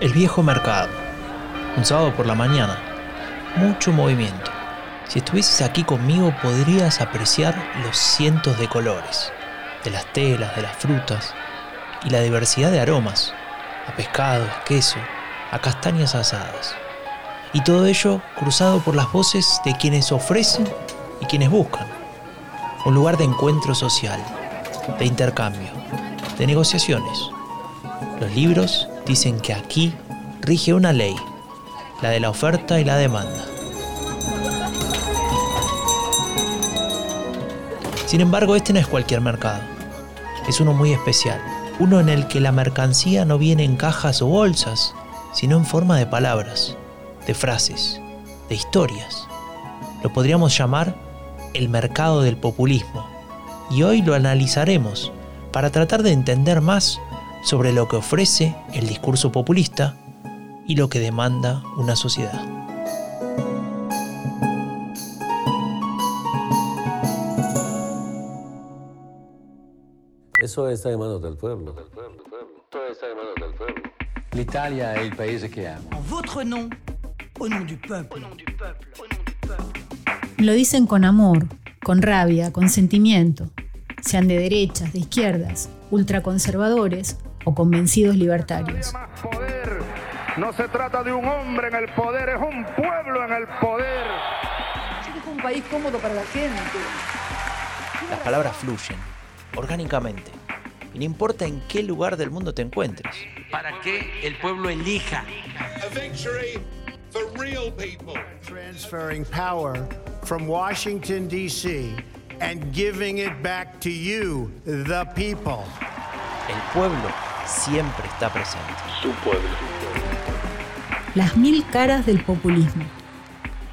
El viejo mercado. Un sábado por la mañana. Mucho movimiento. Si estuvieses aquí conmigo podrías apreciar los cientos de colores, de las telas, de las frutas y la diversidad de aromas, a pescado, a queso, a castañas asadas. Y todo ello cruzado por las voces de quienes ofrecen y quienes buscan. Un lugar de encuentro social, de intercambio, de negociaciones. Los libros dicen que aquí rige una ley, la de la oferta y la demanda. Sin embargo, este no es cualquier mercado. Es uno muy especial, uno en el que la mercancía no viene en cajas o bolsas, sino en forma de palabras, de frases, de historias. Lo podríamos llamar el mercado del populismo, y hoy lo analizaremos para tratar de entender más sobre lo que ofrece el discurso populista y lo que demanda una sociedad. Eso está en manos del pueblo. Todo está en manos del pueblo. L'Italia è il paese che amo. En votre nom, au nom du peuple. Lo dicen con amor, con rabia, con sentimiento, sean de derechas, de izquierdas, ultraconservadores o convencidos libertarios. No se trata de un hombre en el poder, es un pueblo en el poder. Es un país cómodo para la gente. Las palabras fluyen, orgánicamente, y no importa en qué lugar del mundo te encuentres. Para que el pueblo elija. A victory for real people. transferring power from Washington, D.C., and giving it back to you, the people. El pueblo siempre está presente. Su pueblo. Las mil caras del populismo.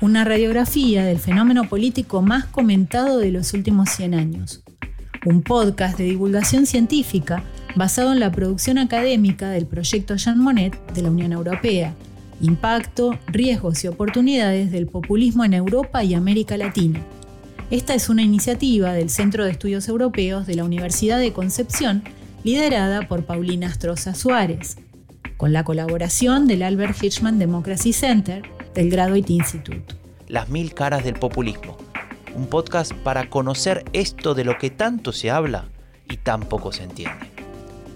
Una radiografía del fenómeno político más comentado de los últimos 100 años. Un podcast de divulgación científica basado en la producción académica del proyecto Jean Monnet de la Unión Europea. Impacto, riesgos y oportunidades del populismo en Europa y América Latina. Esta es una iniciativa del Centro de Estudios Europeos de la Universidad de Concepción, liderada por Paulina Astroza Suárez, con la colaboración del Albert Hirschman Democracy Center del Graduate Institute. Las mil caras del populismo. Un podcast para conocer esto de lo que tanto se habla y tan poco se entiende.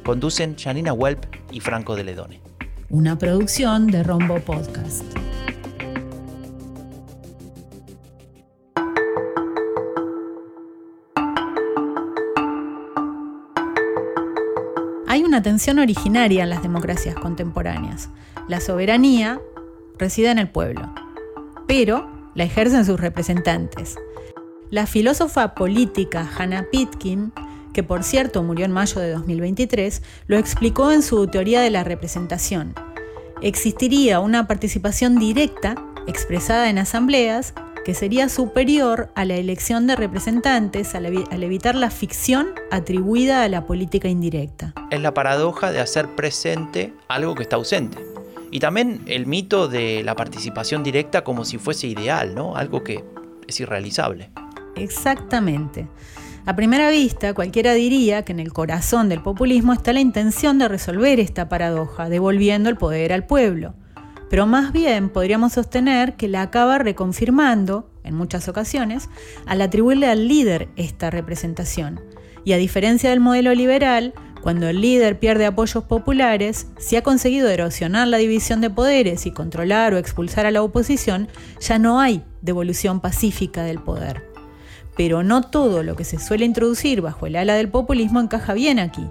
Conducen Janina Welp y Franco de Ledone. Una producción de Rombo Podcast. Una tensión originaria en las democracias contemporáneas. La soberanía reside en el pueblo, pero la ejercen sus representantes. La filósofa política Hannah Pitkin, que por cierto murió en mayo de 2023, lo explicó en su teoría de la representación. Existiría una participación directa, expresada en asambleas, que sería superior a la elección de representantes al, evi- al evitar la ficción atribuida a la política indirecta. Es la paradoja de hacer presente algo que está ausente. Y también el mito de la participación directa como si fuese ideal, ¿no? Algo que es irrealizable. Exactamente. A primera vista, cualquiera diría que en el corazón del populismo está la intención de resolver esta paradoja, devolviendo el poder al pueblo. Pero más bien podríamos sostener que la acaba reconfirmando, en muchas ocasiones, al atribuirle al líder esta representación. Y a diferencia del modelo liberal, cuando el líder pierde apoyos populares, si ha conseguido erosionar la división de poderes y controlar o expulsar a la oposición, ya no hay devolución pacífica del poder. Pero no todo lo que se suele introducir bajo el ala del populismo encaja bien aquí.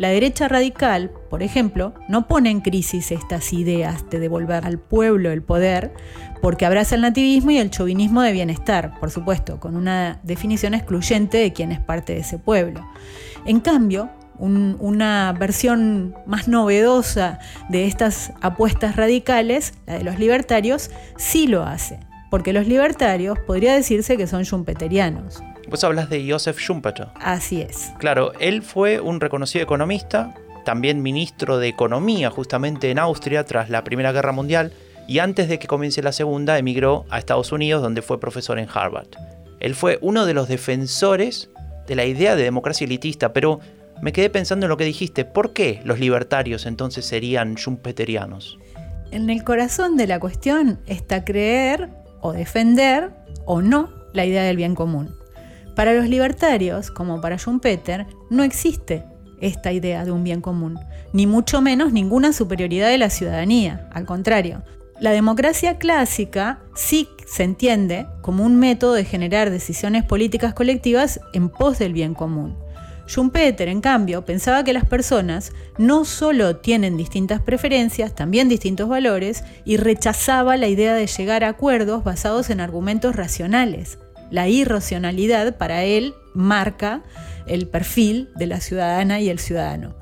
La derecha radical, por ejemplo, no pone en crisis estas ideas de devolver al pueblo el poder porque abraza el nativismo y el chauvinismo de bienestar, por supuesto, con una definición excluyente de quién es parte de ese pueblo. En cambio, un- una versión más novedosa de estas apuestas radicales, la de los libertarios, sí lo hace, porque los libertarios podría decirse que son schumpeterianos. Vos hablas de Joseph Schumpeter. Así es. Claro, él fue un reconocido economista, también ministro de Economía justamente en Austria tras la Primera Guerra Mundial y antes de que comience la Segunda emigró a Estados Unidos donde fue profesor en Harvard. Él fue uno de los defensores de la idea de democracia elitista, pero me quedé pensando en lo que dijiste. ¿Por qué los libertarios entonces serían schumpeterianos? En el corazón de la cuestión está creer o defender o no la idea del bien común. Para los libertarios, como para Schumpeter, no existe esta idea de un bien común, ni mucho menos ninguna superioridad de la ciudadanía. Al contrario, la democracia clásica sí se entiende como un método de generar decisiones políticas colectivas en pos del bien común. Schumpeter, en cambio, pensaba que las personas no solo tienen distintas preferencias, también distintos valores, y rechazaba la idea de llegar a acuerdos basados en argumentos racionales. La irracionalidad para él marca el perfil de la ciudadana y el ciudadano.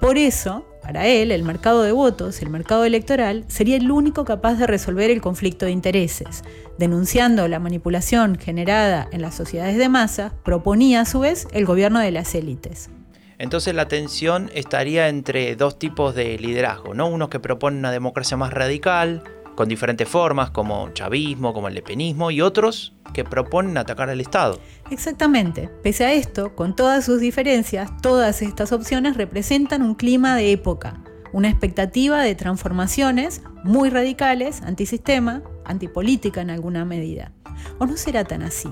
Por eso, para él, el mercado de votos, el mercado electoral, sería el único capaz de resolver el conflicto de intereses. Denunciando la manipulación generada en las sociedades de masa, proponía a su vez el gobierno de las élites. Entonces la tensión estaría entre dos tipos de liderazgo, ¿no? Unos que proponen una democracia más radical, con diferentes formas, como chavismo, como el lepenismo, y otros que proponen atacar al Estado. Exactamente. Pese a esto, con todas sus diferencias, todas estas opciones representan un clima de época, una expectativa de transformaciones muy radicales, antisistema, antipolítica en alguna medida. ¿O no será tan así?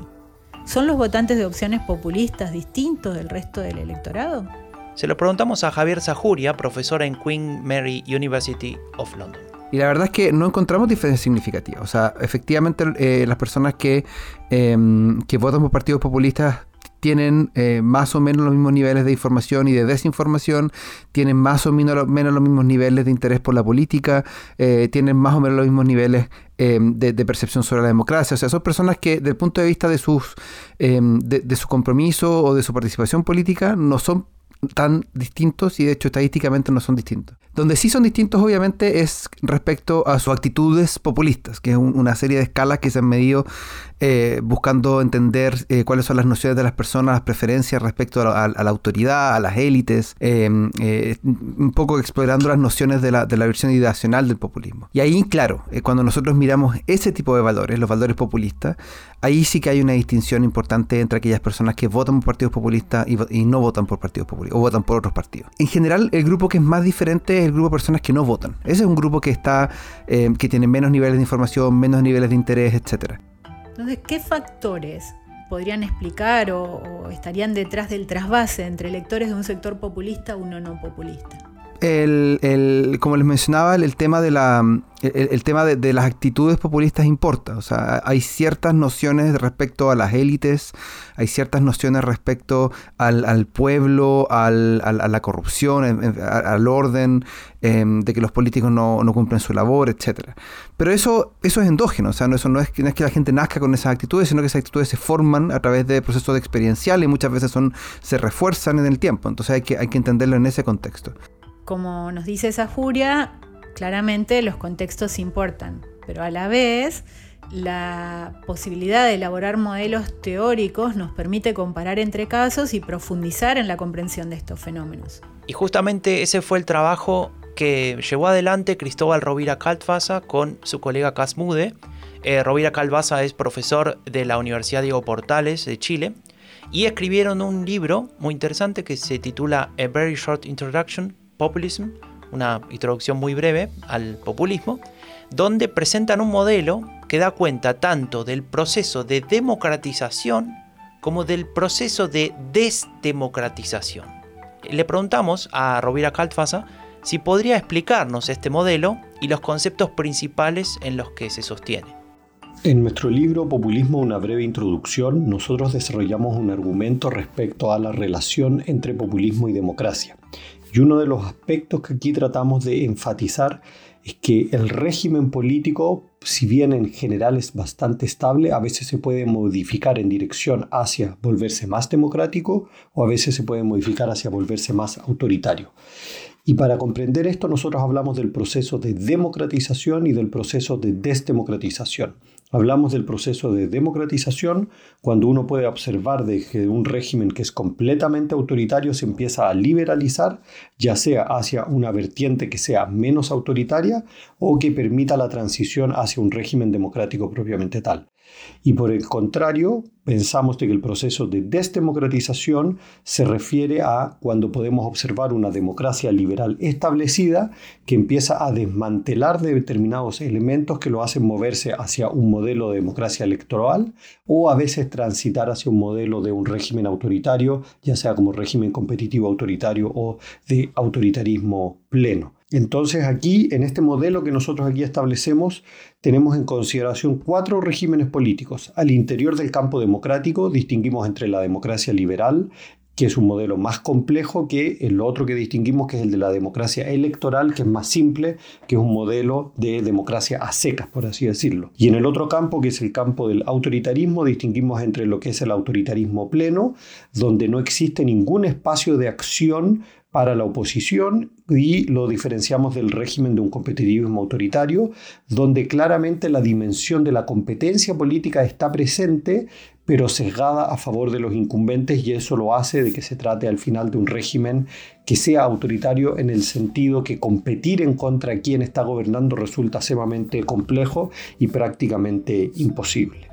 ¿Son los votantes de opciones populistas distintos del resto del electorado? Se lo preguntamos a Javier Zajuria, profesor en Queen Mary University of London. Y la verdad es que no encontramos diferencias significativas. O sea, efectivamente eh, las personas que, em, que votan por partidos populistas tienen eh, más o menos los mismos niveles de información y de desinformación, tienen más o menos, los mismos niveles de interés por la política, eh, tienen más o menos los mismos niveles em, de, percepción sobre la democracia. O sea, son personas que, desde el punto de vista de, sus, em, de su compromiso o de su participación política, no son tan distintos y de hecho estadísticamente no son distintos. Donde sí son distintos obviamente es respecto a sus actitudes populistas, que es una serie de escalas que se han medido eh, buscando entender eh, cuáles son las nociones de las personas, las preferencias respecto a, la autoridad, a las élites, em, eh, un poco explorando las nociones de la, de la versión ideacional del populismo. Y ahí, claro, cuando nosotros miramos ese tipo de valores, los valores populistas, ahí sí que hay una distinción importante entre aquellas personas que votan por partidos populistas y, no votan por partidos populistas, o votan por otros partidos. En general, el grupo que es más diferente es el grupo de personas que no votan. Ese es un grupo que está, que tiene menos niveles de información, menos niveles de interés, etcétera. Entonces, ¿qué factores podrían explicar o, estarían detrás del trasvase entre electores de un sector populista o uno no populista? El, como les mencionaba, el, tema de la el, tema de, las actitudes populistas importa. O sea, hay ciertas nociones respecto a las élites, hay ciertas nociones respecto al, pueblo, a la corrupción, al orden, em, de que los políticos no, cumplen su labor, etc. Pero eso, eso es endógeno, o sea, no, eso no es, no es que la gente nazca con esas actitudes, sino que esas actitudes se forman a través de procesos experienciales y muchas veces son, se refuerzan en el tiempo. Entonces hay que, hay que entenderlo en ese contexto. Como nos dice esa furia, claramente los contextos importan, pero a la vez la posibilidad de elaborar modelos teóricos nos permite comparar entre casos y profundizar en la comprensión de estos fenómenos. Y justamente ese fue el trabajo que llevó adelante Cristóbal Rovira Caltfasa con su colega Casmude. Eh, Rovira Calvasa es profesor de la Universidad Diego Portales de Chile y escribieron un libro muy interesante que se titula A Very Short Introduction Populism, una introducción muy breve al populismo, donde presentan un modelo que da cuenta tanto del proceso de democratización como del proceso de desdemocratización. Le preguntamos a Rovira Kaltfasa si podría explicarnos este modelo y los conceptos principales en los que se sostiene. En nuestro libro Populismo, una breve introducción, nosotros desarrollamos un argumento respecto a la relación entre populismo y democracia. Y uno de los aspectos que aquí tratamos de enfatizar es que el régimen político, si bien en general es bastante estable, a veces se puede modificar en dirección hacia volverse más democrático o a veces se puede modificar hacia volverse más autoritario. Y para comprender esto nosotros hablamos del proceso de democratización y del proceso de desdemocratización. Hablamos del proceso de democratización cuando uno puede observar de que un régimen que es completamente autoritario se empieza a liberalizar, ya sea hacia una vertiente que sea menos autoritaria o que permita la transición hacia un régimen democrático propiamente tal. Y por el contrario, pensamos que el proceso de desdemocratización se refiere a cuando podemos observar una democracia liberal establecida que empieza a desmantelar determinados elementos que lo hacen moverse hacia un modelo de democracia electoral o a veces transitar hacia un modelo de un régimen autoritario, ya sea como régimen competitivo autoritario o de autoritarismo pleno. Entonces aquí, en este modelo que nosotros aquí establecemos, tenemos en consideración cuatro regímenes políticos. Al interior del campo democrático distinguimos entre la democracia liberal, que es un modelo más complejo que el otro que distinguimos, que es el de la democracia electoral, que es más simple, que es un modelo de democracia a secas, por así decirlo. Y en el otro campo, que es el campo del autoritarismo, distinguimos entre lo que es el autoritarismo pleno, donde no existe ningún espacio de acción para la oposición y lo diferenciamos del régimen de un competitivismo autoritario, donde claramente la dimensión de la competencia política está presente, pero sesgada a favor de los incumbentes y eso lo hace de que se trate al final de un régimen que sea autoritario en el sentido que competir en contra de quien está gobernando resulta sumamente complejo y prácticamente imposible.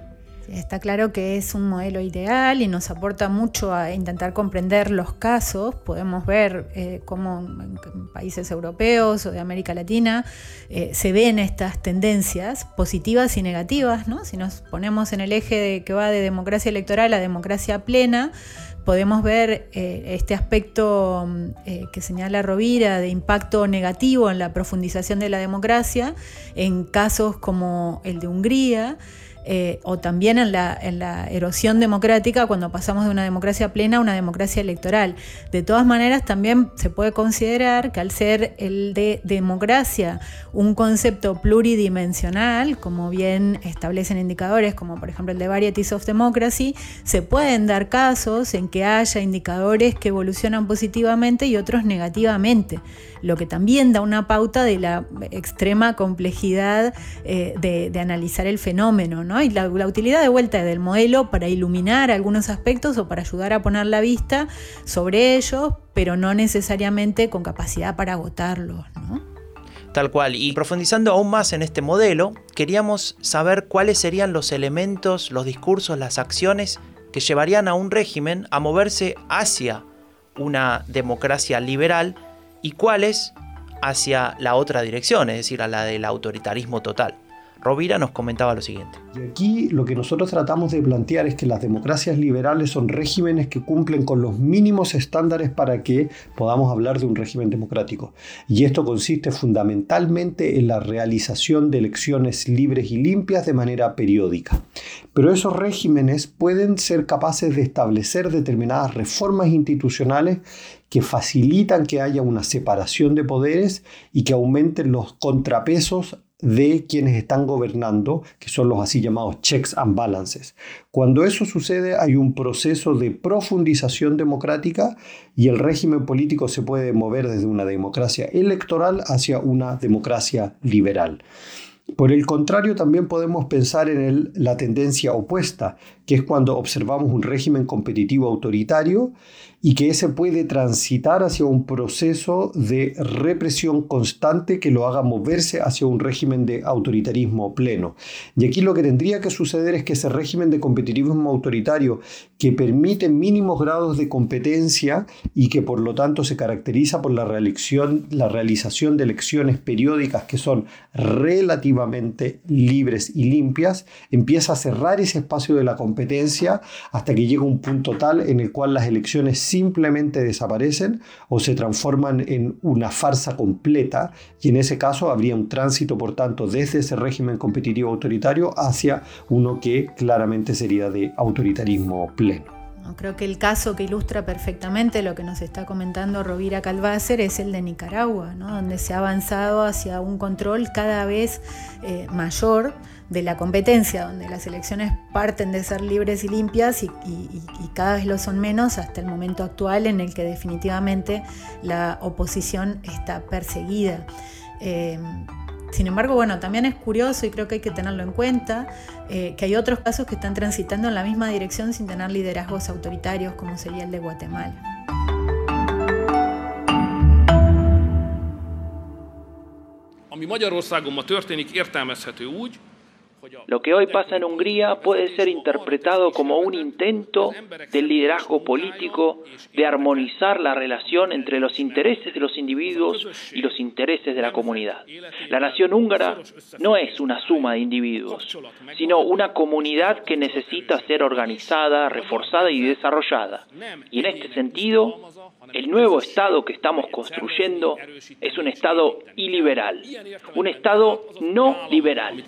Está claro que es un modelo ideal y nos aporta mucho a intentar comprender los casos. Podemos ver eh, cómo en países europeos o de América Latina eh, se ven estas tendencias positivas y negativas. ¿no? Si nos ponemos en el eje de, que va de democracia electoral a democracia plena, podemos ver eh, este aspecto que señala Rovira de impacto negativo en la profundización de la democracia en casos como el de Hungría. Eh, o también en la, erosión democrática cuando pasamos de una democracia plena a una democracia electoral. De todas maneras, también se puede considerar que al ser el de democracia un concepto pluridimensional, como bien establecen indicadores como por ejemplo el de Varieties of Democracy, se pueden dar casos en que haya indicadores que evolucionan positivamente y otros negativamente lo que también da una pauta de la extrema complejidad eh, de, analizar el fenómeno, ¿no? Y la, utilidad de vuelta del modelo para iluminar algunos aspectos o para ayudar a poner la vista sobre ellos, pero no necesariamente con capacidad para agotarlos, Tal cual. Y profundizando aún más en este modelo, queríamos saber cuáles serían los elementos, los discursos, las acciones que llevarían a un régimen a moverse hacia una democracia liberal y cuáles hacia la otra dirección, es decir, a la del autoritarismo total. Rovira nos comentaba lo siguiente. Y aquí lo que nosotros tratamos de plantear es que las democracias liberales son regímenes que cumplen con los mínimos estándares para que podamos hablar de un régimen democrático. Y esto consiste fundamentalmente en la realización de elecciones libres y limpias de manera periódica. Pero esos regímenes pueden ser capaces de establecer determinadas reformas institucionales que facilitan que haya una separación de poderes y que aumenten los contrapesos de quienes están gobernando, que son los así llamados checks and balances. Cuando eso sucede hay un proceso de profundización democrática y el régimen político se puede mover desde una democracia electoral hacia una democracia liberal. Por el contrario, también podemos pensar en la tendencia opuesta, que es cuando observamos un régimen competitivo autoritario y que ese puede transitar hacia un proceso de represión constante que lo haga moverse hacia un régimen de autoritarismo pleno. Y aquí lo que tendría que suceder es que ese régimen de competitivismo autoritario que permite mínimos grados de competencia y que por lo tanto se caracteriza por la, la realización de elecciones periódicas que son relativamente libres y limpias, empieza a cerrar ese espacio de la competencia hasta que llega un punto tal en el cual las elecciones simplemente desaparecen o se transforman en una farsa completa y en ese caso habría un tránsito, por tanto, desde ese régimen competitivo autoritario hacia uno que claramente sería de autoritarismo pleno. Creo que el caso que ilustra perfectamente lo que nos está comentando Rovira Calvácer es el de Nicaragua, donde se ha avanzado hacia un control cada vez eh, mayor de la competencia, donde las elecciones parten de ser libres y limpias y, cada vez lo son menos hasta el momento actual en el que definitivamente la oposición está perseguida. Eh, sin embargo, bueno, también es curioso y creo que hay que tenerlo en cuenta eh, que hay otros casos que están transitando en la misma dirección sin tener liderazgos autoritarios como sería el de Guatemala. Ami Magyarországon ma történik, értelmezhető úgy, Lo que hoy pasa en Hungría puede ser interpretado como un intento del liderazgo político de armonizar la relación entre los intereses de los individuos y los intereses de la comunidad. La nación húngara no es una suma de individuos, sino una comunidad que necesita ser organizada, reforzada y desarrollada. Y en este sentido, el nuevo Estado que estamos construyendo es un Estado iliberal, un Estado no liberal.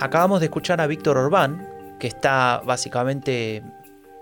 Acabamos de escuchar a Víctor Orbán, que está básicamente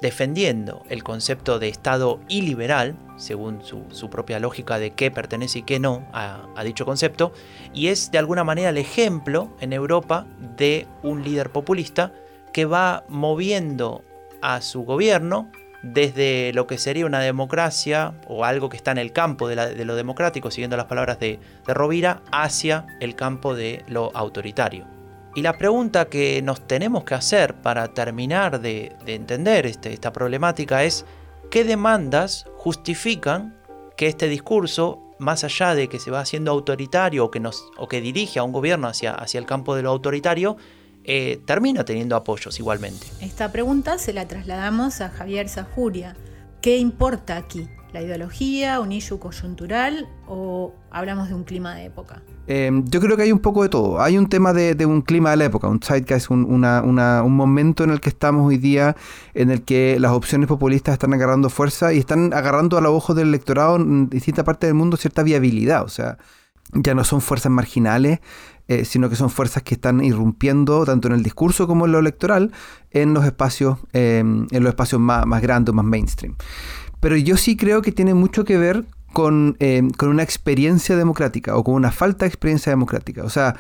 defendiendo el concepto de Estado iliberal, según su, propia lógica de qué pertenece y qué no a, dicho concepto, y es de alguna manera el ejemplo en Europa de un líder populista que va moviendo a su gobierno desde lo que sería una democracia o algo que está en el campo de, lo democrático, siguiendo las palabras de, Rovira, hacia el campo de lo autoritario. Y la pregunta que nos tenemos que hacer para terminar de, entender este, esta problemática es, ¿qué demandas justifican que este discurso, más allá de que se va haciendo autoritario o que, dirige a un gobierno hacia el campo de lo autoritario, eh, termina teniendo apoyos igualmente? Esta pregunta se la trasladamos a Javier Sajuria. ¿Qué importa aquí? ¿La ideología, un issue coyuntural o hablamos de un clima de época? Em, yo creo que hay un poco de todo. Hay un tema de, un clima de la época, un zeitgeist, un, un momento en el que estamos hoy día, en el que las opciones populistas están agarrando fuerza y están agarrando a los ojos del electorado en distintas partes del mundo cierta viabilidad. O sea, ya no son fuerzas marginales, eh, sino que son fuerzas que están irrumpiendo tanto en el discurso como en lo electoral en los espacios, em, en los espacios más, más grandes, más mainstream. Pero yo sí creo que tiene mucho que ver con, eh, con, una experiencia democrática o con una falta de experiencia democrática. O sea,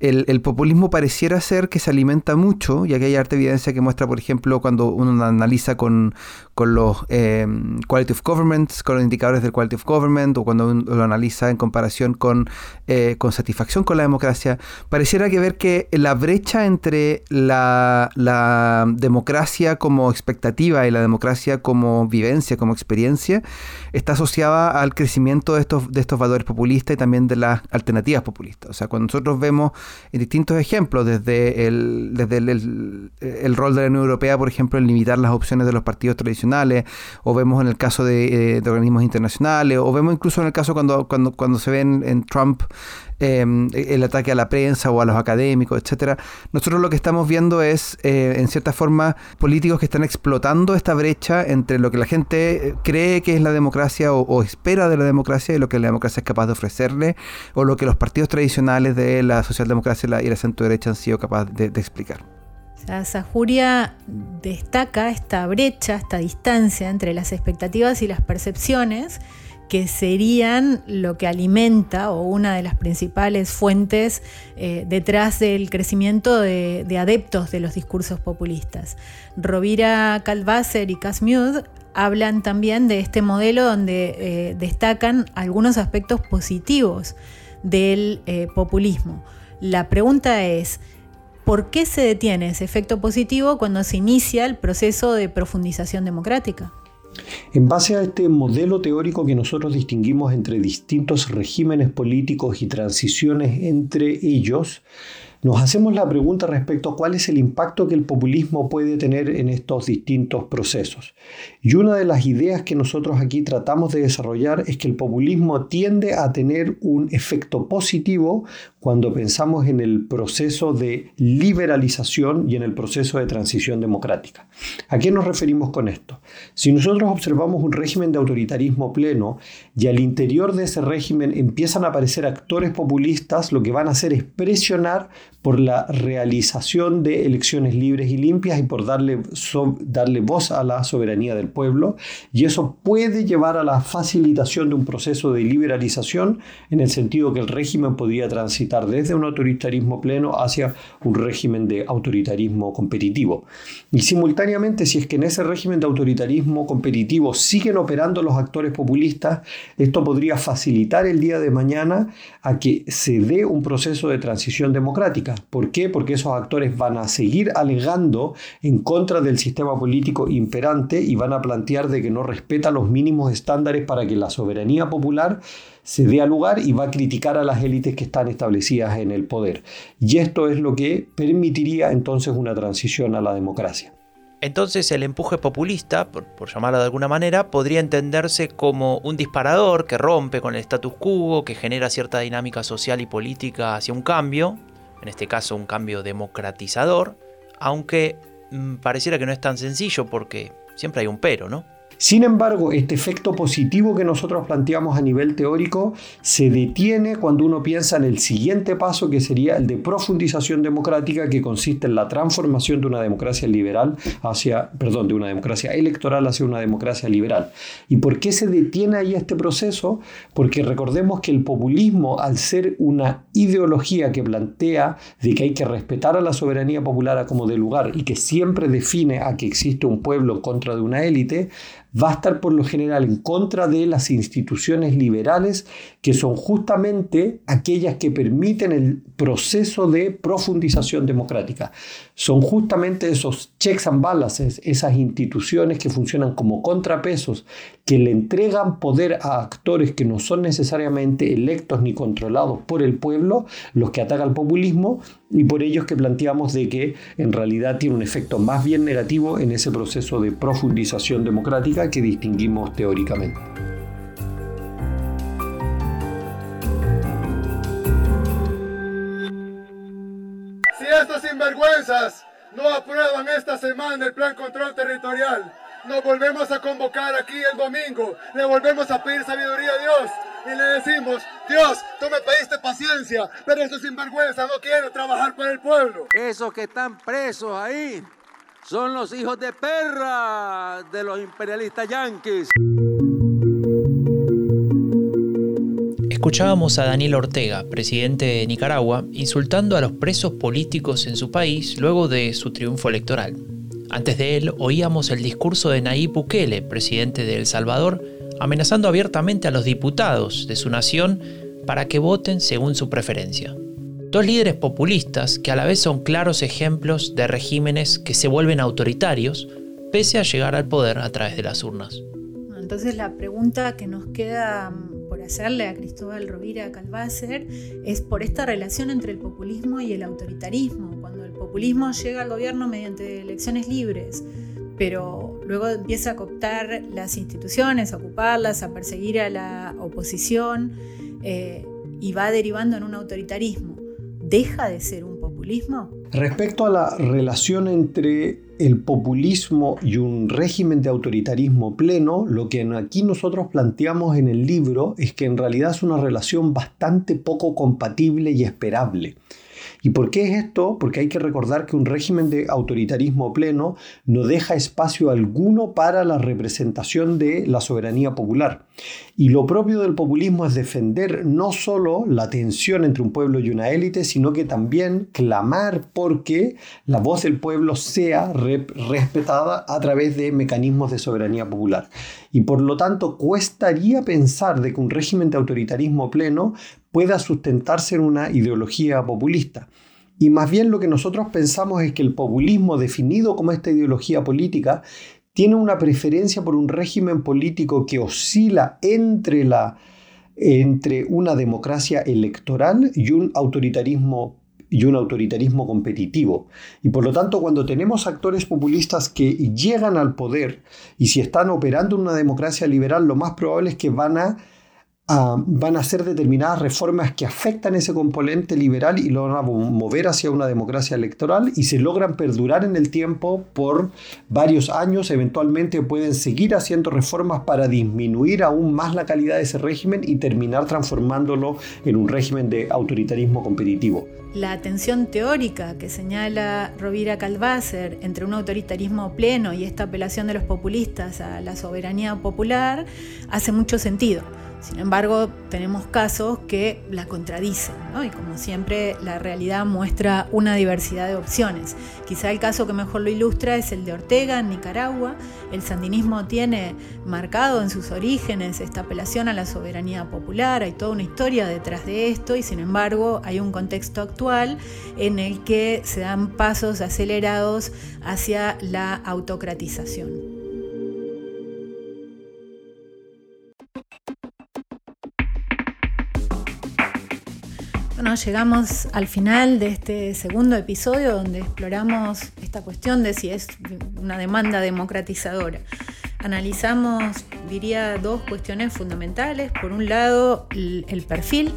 el, populismo pareciera ser que se alimenta mucho, y aquí hay harta evidencia que muestra, por ejemplo, cuando uno analiza con, los eh, Quality of Government, con los indicadores del Quality of Government, o cuando uno lo analiza en comparación con, eh, con satisfacción con la democracia, pareciera que ver que la brecha entre la, democracia como expectativa y la democracia como vivencia, como experiencia, está asociada al crecimiento de estos, de estos valores populistas y también de las alternativas populistas. O sea, cuando nosotros vemos en distintos ejemplos, desde el, desde el, rol de la Unión Europea, por ejemplo, en limitar las opciones de los partidos tradicionales, o vemos en el caso de, eh, organismos internacionales, o vemos incluso en el caso cuando, cuando, cuando se ven en Trump Em, el ataque a la prensa o a los académicos, etcétera. Nosotros lo que estamos viendo es, eh, en cierta forma, políticos que están explotando esta brecha entre lo que la gente eh, cree que es la democracia o, espera de la democracia y lo que la democracia es capaz de ofrecerle, o lo que los partidos tradicionales de la socialdemocracia y la centro derecha han sido capaces de, explicar. La Sajuria destaca esta brecha, esta distancia entre las expectativas y las percepciones que serían lo que alimenta o una de las principales fuentes eh, detrás del crecimiento de, adeptos de los discursos populistas. Rovira Calvasser y Casmud hablan también de este modelo donde eh, destacan algunos aspectos positivos del eh, populismo. La pregunta es, ¿por qué se detiene ese efecto positivo cuando se inicia el proceso de profundización democrática? En base a este modelo teórico que nosotros distinguimos entre distintos regímenes políticos y transiciones entre ellos, nos hacemos la pregunta respecto a cuál es el impacto que el populismo puede tener en estos distintos procesos. Y una de las ideas que nosotros aquí tratamos de desarrollar es que el populismo tiende a tener un efecto positivo cuando pensamos en el proceso de liberalización y en el proceso de transición democrática. ¿A qué nos referimos con esto? Si nosotros observamos un régimen de autoritarismo pleno y al interior de ese régimen empiezan a aparecer actores populistas, lo que van a hacer es presionar por la realización de elecciones libres y limpias y por darle, darle voz a la soberanía del pueblo. Y eso puede llevar a la facilitación de un proceso de liberalización en el sentido que el régimen podría transitar desde un autoritarismo pleno hacia un régimen de autoritarismo competitivo. Y simultáneamente, si es que en ese régimen de autoritarismo competitivo siguen operando los actores populistas, esto podría facilitar el día de mañana a que se dé un proceso de transición democrática. ¿Por qué? Porque esos actores van a seguir alegando en contra del sistema político imperante y van a plantear de que no respeta los mínimos estándares para que la soberanía popular se dé a lugar y va a criticar a las élites que están establecidas en el poder. Y esto es lo que permitiría entonces una transición a la democracia. Entonces el empuje populista, por, llamarlo de alguna manera, podría entenderse como un disparador que rompe con el status quo, que genera cierta dinámica social y política hacia un cambio, en este caso un cambio democratizador, aunque mm, pareciera que no es tan sencillo porque siempre hay un pero, ¿no? Sin embargo, este efecto positivo que nosotros planteamos a nivel teórico se detiene cuando uno piensa en el siguiente paso que sería el de profundización democrática que consiste en la transformación de una democracia liberal hacia, perdón, de una democracia electoral hacia una democracia liberal. ¿Y por qué se detiene ahí este proceso? Porque recordemos que el populismo, al ser una ideología que plantea de que hay que respetar a la soberanía popular como de lugar y que siempre define a que existe un pueblo contra de una élite, va a estar por lo general en contra de las instituciones liberales, que son justamente aquellas que permiten el proceso de profundización democrática. Son justamente esos checks and balances, esas instituciones que funcionan como contrapesos, que le entregan poder a actores que no son necesariamente electos ni controlados por el pueblo, los que atacan al populismo, y por ellos que planteamos de que en realidad tiene un efecto más bien negativo en ese proceso de profundización democrática que distinguimos teóricamente. Sinvergüenzas no aprueban esta semana el plan control territorial, nos volvemos a convocar aquí el domingo, le volvemos a pedir sabiduría a Dios y le decimos, Dios, tú me pediste paciencia, pero estos sinvergüenzas no quieren trabajar para el pueblo. Esos que están presos ahí son los hijos de perra de los imperialistas yanquis. Escuchábamos a Daniel Ortega, presidente de Nicaragua, insultando a los presos políticos en su país luego de su triunfo electoral. Antes de él oíamos el discurso de Nayib Bukele, presidente de El Salvador, amenazando abiertamente a los diputados de su nación para que voten según su preferencia. Dos líderes populistas que a la vez son claros ejemplos de regímenes que se vuelven autoritarios pese a llegar al poder a través de las urnas. Entonces la pregunta que nos queda hacerle a Cristóbal Rovira Calvácer es por esta relación entre el populismo y el autoritarismo. Cuando el populismo llega al gobierno mediante elecciones libres, pero luego empieza a cooptar las instituciones, a ocuparlas, a perseguir a la oposición eh, y va derivando en un autoritarismo. ¿Deja de ser un Respecto a la relación entre el populismo y un régimen de autoritarismo pleno, lo que aquí nosotros planteamos en el libro es que en realidad es una relación bastante poco compatible y esperable. ¿Y por qué es esto? Porque hay que recordar que un régimen de autoritarismo pleno no deja espacio alguno para la representación de la soberanía popular. Y lo propio del populismo es defender no solo la tensión entre un pueblo y una élite, sino que también clamar porque la voz del pueblo sea respetada a través de mecanismos de soberanía popular. Y por lo tanto, cuestaría pensar de que un régimen de autoritarismo pleno pueda sustentarse en una ideología populista. Y más bien lo que nosotros pensamos es que el populismo definido como esta ideología política tiene una preferencia por un régimen político que oscila entre, la, entre una democracia electoral y un autoritarismo y un autoritarismo competitivo. Y por lo tanto, cuando tenemos actores populistas que llegan al poder y si están operando en una democracia liberal, lo más probable es que van a Ah, van a hacer determinadas reformas que afectan ese componente liberal y lo van a mover hacia una democracia electoral y se logran perdurar en el tiempo por varios años. Eventualmente pueden seguir haciendo reformas para disminuir aún más la calidad de ese régimen y terminar transformándolo en un régimen de autoritarismo competitivo. La tensión teórica que señala Rovira Calvácer entre un autoritarismo pleno y esta apelación de los populistas a la soberanía popular hace mucho sentido Sin embargo, tenemos casos que la contradicen, ¿no? y como siempre, la realidad muestra una diversidad de opciones. Quizá el caso que mejor lo ilustra es el de Ortega en Nicaragua. El sandinismo tiene marcado en sus orígenes esta apelación a la soberanía popular, hay toda una historia detrás de esto, y sin embargo, hay un contexto actual en el que se dan pasos acelerados hacia la autocratización. Llegamos al final de este segundo episodio donde exploramos esta cuestión de si es una demanda democratizadora. Analizamos, diría, dos cuestiones fundamentales. Por un lado, el perfil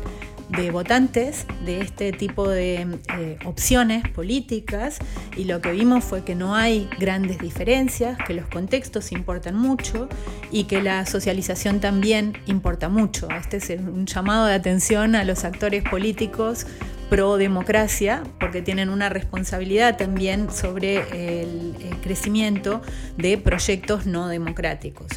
de votantes de este tipo de eh, opciones políticas y lo que vimos fue que no hay grandes diferencias, que los contextos importan mucho y que la socialización también importa mucho. Este es un llamado de atención a los actores políticos pro democracia, porque tienen una responsabilidad también sobre el, el crecimiento de proyectos no democráticos.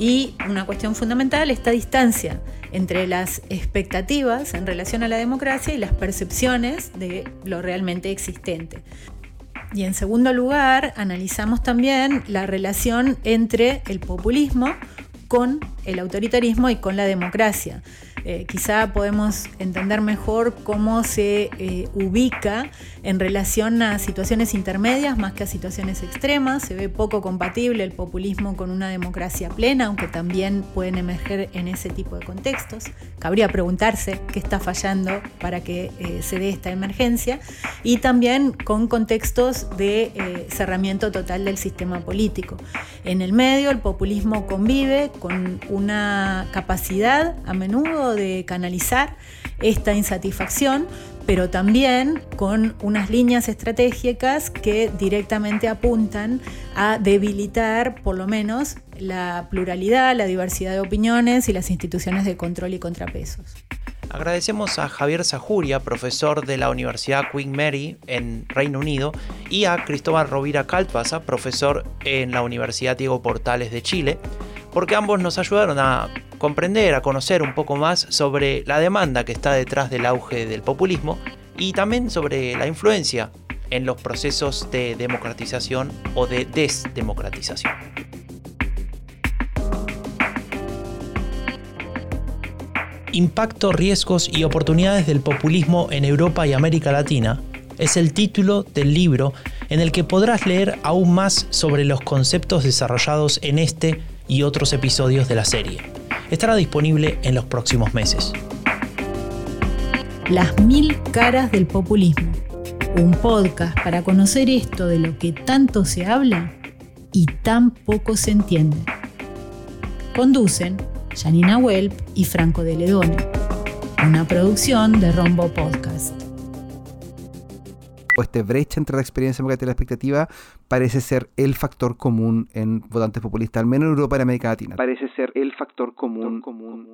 Y una cuestión fundamental, esta distancia entre las expectativas en relación a la democracia y las percepciones de lo realmente existente. Y en segundo lugar, analizamos también la relación entre el populismo con el autoritarismo y con la democracia. Eh, quizá podemos entender mejor cómo se eh, ubica en relación a situaciones intermedias más que a situaciones extremas. Se ve poco compatible el populismo con una democracia plena, aunque también pueden emerger en ese tipo de contextos. Cabría preguntarse qué está fallando para que eh, se dé esta emergencia. Y también con contextos de cerramiento total del sistema político. En el medio, el populismo convive con una capacidad a menudo de canalizar esta insatisfacción, pero también con unas líneas estratégicas que directamente apuntan a debilitar por lo menos la pluralidad, la diversidad de opiniones y las instituciones de control y contrapesos. Agradecemos a Javier Sajuria, profesor de la Universidad Queen Mary en Reino Unido, y a Cristóbal Rovira Calpasa, profesor en la Universidad Diego Portales de Chile, porque ambos nos ayudaron a comprender, a conocer un poco más sobre la demanda que está detrás del auge del populismo y también sobre la influencia en los procesos de democratización o de desdemocratización. Impacto, riesgos y oportunidades del populismo en Europa y América Latina es el título del libro en el que podrás leer aún más sobre los conceptos desarrollados en este y otros episodios de la serie. Estará disponible en los próximos meses. Las mil caras del populismo. Un podcast para conocer esto de lo que tanto se habla y tan poco se entiende. Conducen Janina Welp y Franco de Ledone. Una producción de Rombo Podcast este brecha entre la experiencia democrática y la expectativa parece ser el factor común en votantes populistas, al menos en Europa y en América Latina. Parece ser el factor común. común.